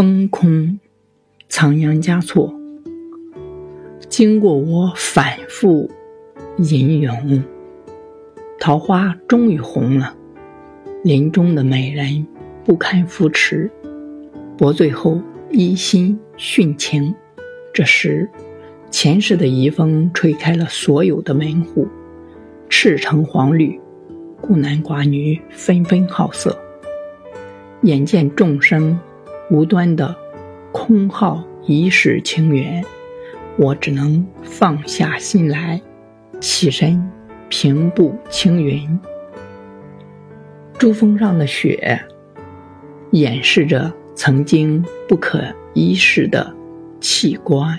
风空，仓央嘉措。经过我反复吟咏，桃花终于红了。林中的美人不堪扶持，薄醉后一心殉情。这时，前世的遗风吹开了所有的门户，赤橙黄绿，孤男寡女纷纷好色。眼见众生无端的空耗一世情缘。我只能放下心来，起身平步青云。珠峰上的雪，掩饰着曾经不可一世的器官。